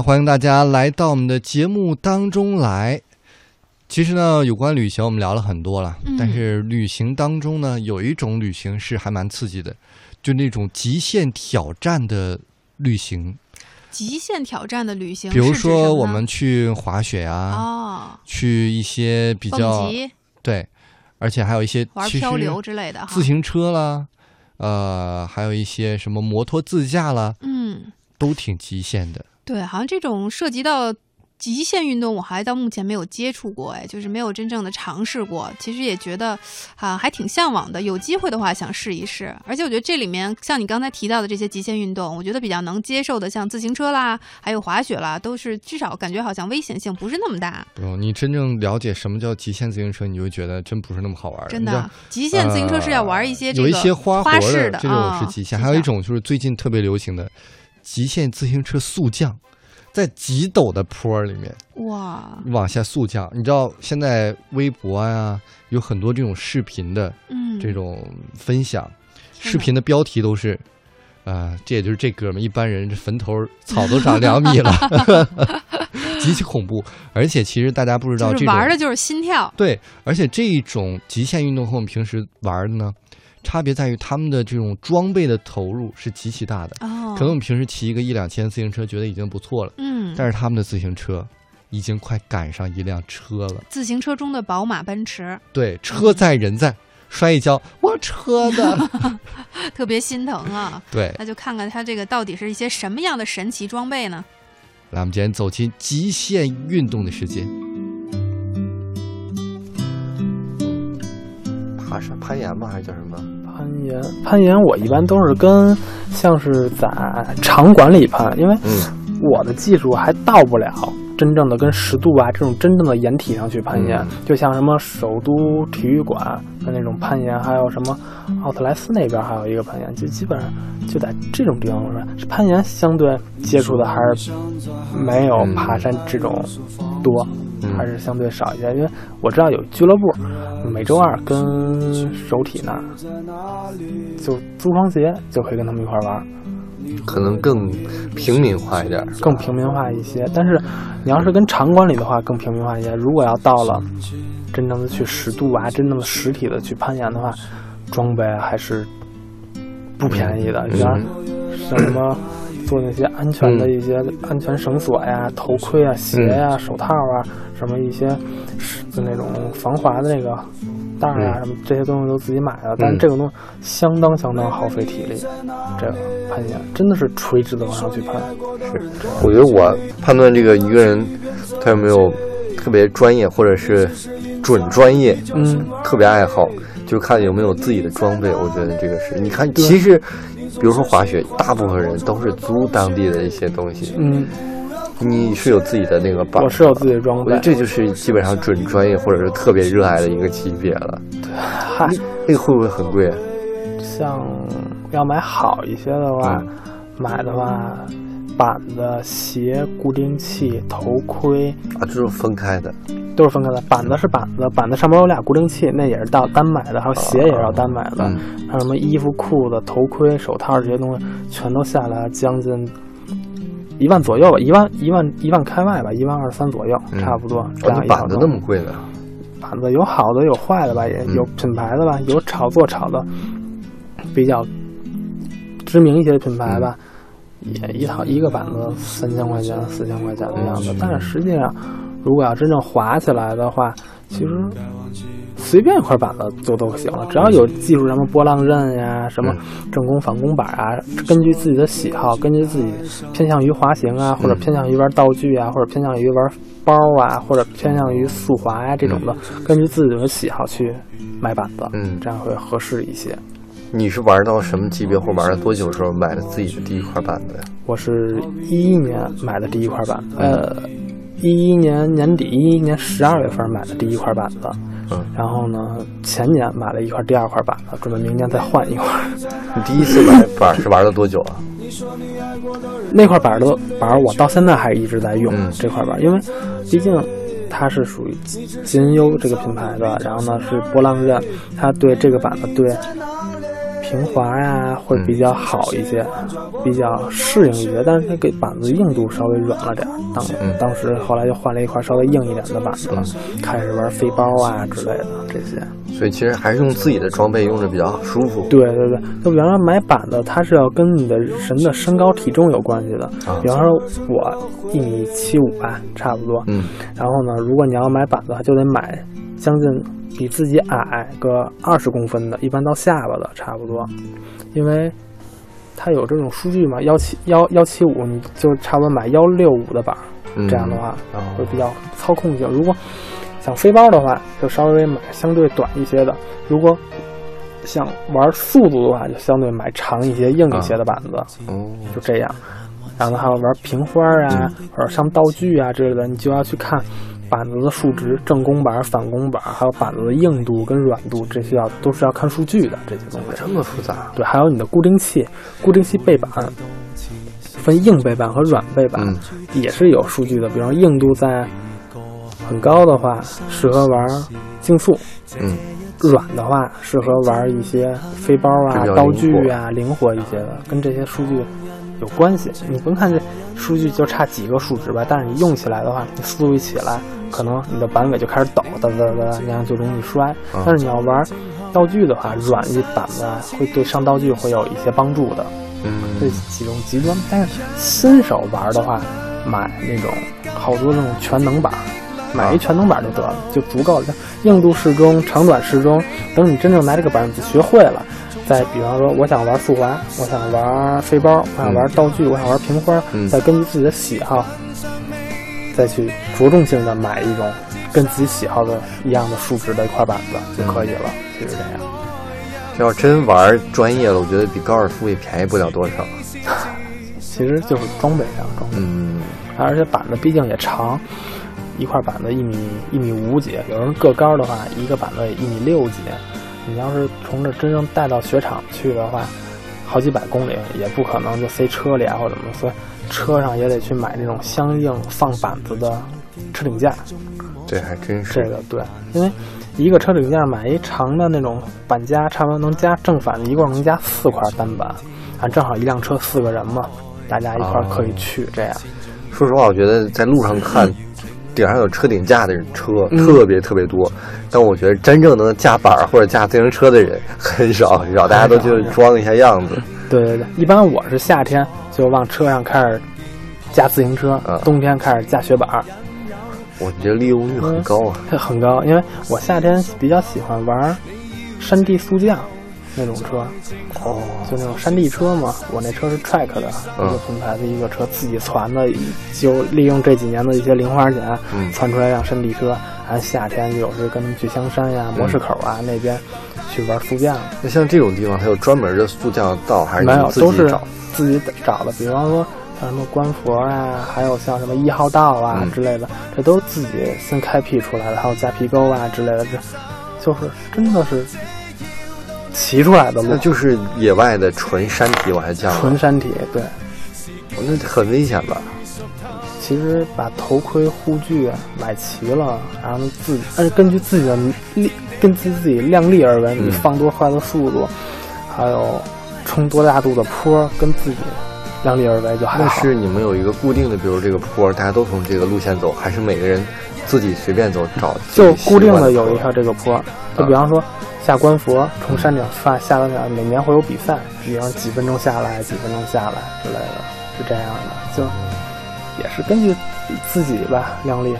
好，欢迎大家来到我们的节目当中来。其实呢，有关旅行我们聊了很多了，嗯但是旅行当中呢，有一种旅行是还蛮刺激的，就那种极限挑战的旅行。极限挑战的旅行，比如说我们去滑雪啊，哦，去一些比较、对，而且还有一些玩漂流之类的。自行车啦，呃，还有一些什么摩托自驾啦，嗯，都挺极限的。对，好像这种涉及到极限运动，我还到目前没有接触过，哎，就是没有真正的尝试过。其实也觉得啊，还挺向往的。有机会的话，想试一试。而且我觉得这里面像你刚才提到的这些极限运动，我觉得比较能接受的，像自行车啦，还有滑雪啦，都是至少感觉好像危险性不是那么大。不，你真正了解什么叫极限自行车，你就觉得真不是那么好玩儿。真的极限自行车是要玩一些这有个一些花式的这种啊是极限，还有一种就是最近特别流行的极限自行车速降，在极陡的坡儿里面哇，往下速降。你知道现在微博呀、有很多这种视频的嗯，这种分享，视频的标题都是。啊、这也就是这哥们儿，一般人这坟头草都长两米了 极其恐怖。而且其实大家不知道，玩的就是心跳。对，而且这一种极限运动和我们平时玩的呢，差别在于他们的这种装备的投入是极其大的。哦，可能我们平时骑一个一两千自行车觉得已经不错了，嗯，但是他们的自行车已经快赶上一辆车了。自行车中的宝马、奔驰，对，车在人在，摔一跤，我车的。特别心疼啊。对，那就看看它这个到底是一些什么样的神奇装备呢？来，我们今天走进极限运动的世界。爬山、攀岩吗？还是叫什么？攀岩，攀岩我一般都是跟像是在场馆里攀，因为嗯，我的技术还到不了真正的跟十渡啊这种真正的岩体上去攀岩，嗯就像什么首都体育馆的那种攀岩，还有什么奥特莱斯那边还有一个攀岩，就基本上就在这种地方攀。攀岩相对接触的还是没有爬山这种多，嗯还是相对少一些，因为我知道有俱乐部，每周二跟首体那儿就租双鞋就可以跟他们一块儿玩儿。可能更平民化一点。更平民化一些。但是你要是跟场馆里的话，更平民化一些。如果要到了真正的去实度啊，真正的实体的去攀岩的话，装备还是不便宜的。你像像什么做那些安全的一些安全绳索呀、头盔啊、鞋呀、手套啊，什么一些是就那种防滑的那个。带儿啊，嗯。什么这些东西都自己买的，但是这个东西相当相当耗费体力。这个攀岩真的是垂直的往上去攀，是，我觉得我判断这个一个人他有没有特别专业或者是准专业，嗯，特别爱好，就看有没有自己的装备。我觉得这个是，你看，其实比如说滑雪，大部分人都是租当地的一些东西，嗯，你是有自己的那个板，我是有自己的装备。这就是基本上准专业或者是特别热爱的一个级别了。嗨，那个会不会很贵啊？像要买好一些的话，嗯买的话，板子、鞋、固定器、头盔啊，这是分开的。都是分开的。板子是板子，板子上面有俩固定器，那也是到单买的。还有鞋也是要单买的，嗯还有什么衣服、裤子、头盔、手套这些东西，全都下来将近。一万左右吧，一万一万一万开外吧，一万二三左右，嗯差不多。这哦，样一板子那么贵的？板子有好的有坏的吧，也嗯有品牌的吧，有炒作炒的比较知名一些的品牌吧，也一套一个板子三千块钱、四千块钱的样子嗯。但是实际上，如果要真正滑起来的话，其实随便一块板子就都行了，只要有技术什么波浪刃呀、什么正攻反攻板啊，根据自己的喜好，根据自己偏向于滑行啊，或者偏向于玩道具啊，或者偏向于玩包啊，或者偏向于速滑呀、这种的，根据自己的喜好去买板子，嗯。这样会合适一些。你是玩到什么级别或玩了多久的时候买的自己的第一块板子呀？我是一一年买的第一块板子，呃，一一年年底，一一年十二月份买的第一块板子，嗯，然后呢，前年买了一块第二块板子，准备明年再换一块。你第一次买板是玩了多久啊？那块板儿的板儿，我到现在还一直在用、嗯这块板儿，因为毕竟它是属于金优这个品牌的，然后呢是波浪刃，它对这个板子对平滑呀，会比较好一些，比较适应一些。但是它给板子硬度稍微软了点儿。当嗯当时后来就换了一块稍微硬一点的板子了，开始玩飞包啊之类的这些。所以其实还是用自己的装备用着比较舒服。对对对，就比方说买板子，它是要跟你的人的身高体重有关系的。啊比方说我一米七五吧，差不多。嗯，然后呢，如果你要买板子，就得买将近比自己矮个二十公分的，一般到下巴的差不多，因为它有这种数据嘛，幺七幺幺七五，你就差不多买幺六五的板这样的话哦。会比较操控性。如果想飞包的话，就稍微买相对短一些的；如果想玩速度的话，就相对买长一些、硬一些的板子，哦，就这样。然后还有玩平花啊，或者上道具啊之类的，你就要去看板子的数值，正弓板、反弓板，还有板子的硬度跟软度，这些要都是要看数据的这些东西。这么复杂。对，还有你的固定器，固定器背板分硬背板和软背板，嗯也是有数据的。比方硬度在很高的话，适合玩竞速；嗯，软的话，适合玩一些飞包啊比较、道具啊，灵活一些的，跟这些数据有关系。你甭看这数据就差几个数值吧，但是你用起来的话，你速度一起来，可能你的板尾就开始抖，哒哒哒，那样就容易摔。啊但是你要玩道具的话，软一板子啊会对上道具会有一些帮助的。这嗯，几种极端。但是新手玩的话，买那种好多那种全能板，买一全能板就得了，就足够了。硬度适中，长短适中。等你真正拿这个板子学会了，再比方说，我想玩速滑，我想玩飞包，我想玩道具，我想玩平花，嗯再根据自己的喜好，再去着重性的买一种跟自己喜好的一样的数值的一块板子就可以了，就是这样。这要真玩专业了，我觉得比高尔夫也便宜不了多少。其实就是装备上装备。嗯，而且板子毕竟也长，一块板子一米一米五几，有人个高的话，一个板子也一米六几。你要是从这真正带到雪场去的话，好几百公里也不可能就塞车里啊或者怎么，所以车上也得去买那种相应放板子的车顶架。这还真是。这个对，因为一个车顶架买一长的那种板夹，差不多能加正反的一共能加四块单板，啊，正好一辆车四个人嘛，大家一块儿可以去这样。说实话，我觉得在路上看顶上有车顶架的车嗯特别特别多，但我觉得真正能架板儿或者架自行车的人很少很少，大家都就装一下样子。对对对，一般我是夏天就往车上开始架自行车，啊冬天开始架雪板儿，我觉得利用率很高啊。这很高。因为我夏天比较喜欢玩山地速降那种车，哦，就那种山地车嘛。我那车是 Track 的嗯一个品牌的一个车，自己攒的，就利用这几年的一些零花钱嗯攒出来一辆山地车。然后夏天有时跟他们去香山呀、模式口啊那边去玩速降。那像这种地方，它有专门的速降道，还是没有，都是？自己找的。比方说像什么官佛啊，还有像什么一号道啊嗯之类的，这都是自己先开辟出来的。还有夹皮沟啊之类的，这就是真的是骑出来的路那，就是野外的纯山体往下降了，纯山体。对，那很危险吧？其实把头盔、护具买齐了，然后自己按根据自己的力，根据自己量力而为，你嗯放多快的速度，还有冲多大度的坡，跟自己量力而为就还那好。是你们有一个固定的，比如这个坡，大家都从这个路线走，还是每个人自己随便走找？就固定的的有一条这个坡，就比方说下观佛从山顶下下到那儿，每年会有比赛，比方几分钟下来，几分钟下来之类的，是这样的，就也是根据自己吧量力。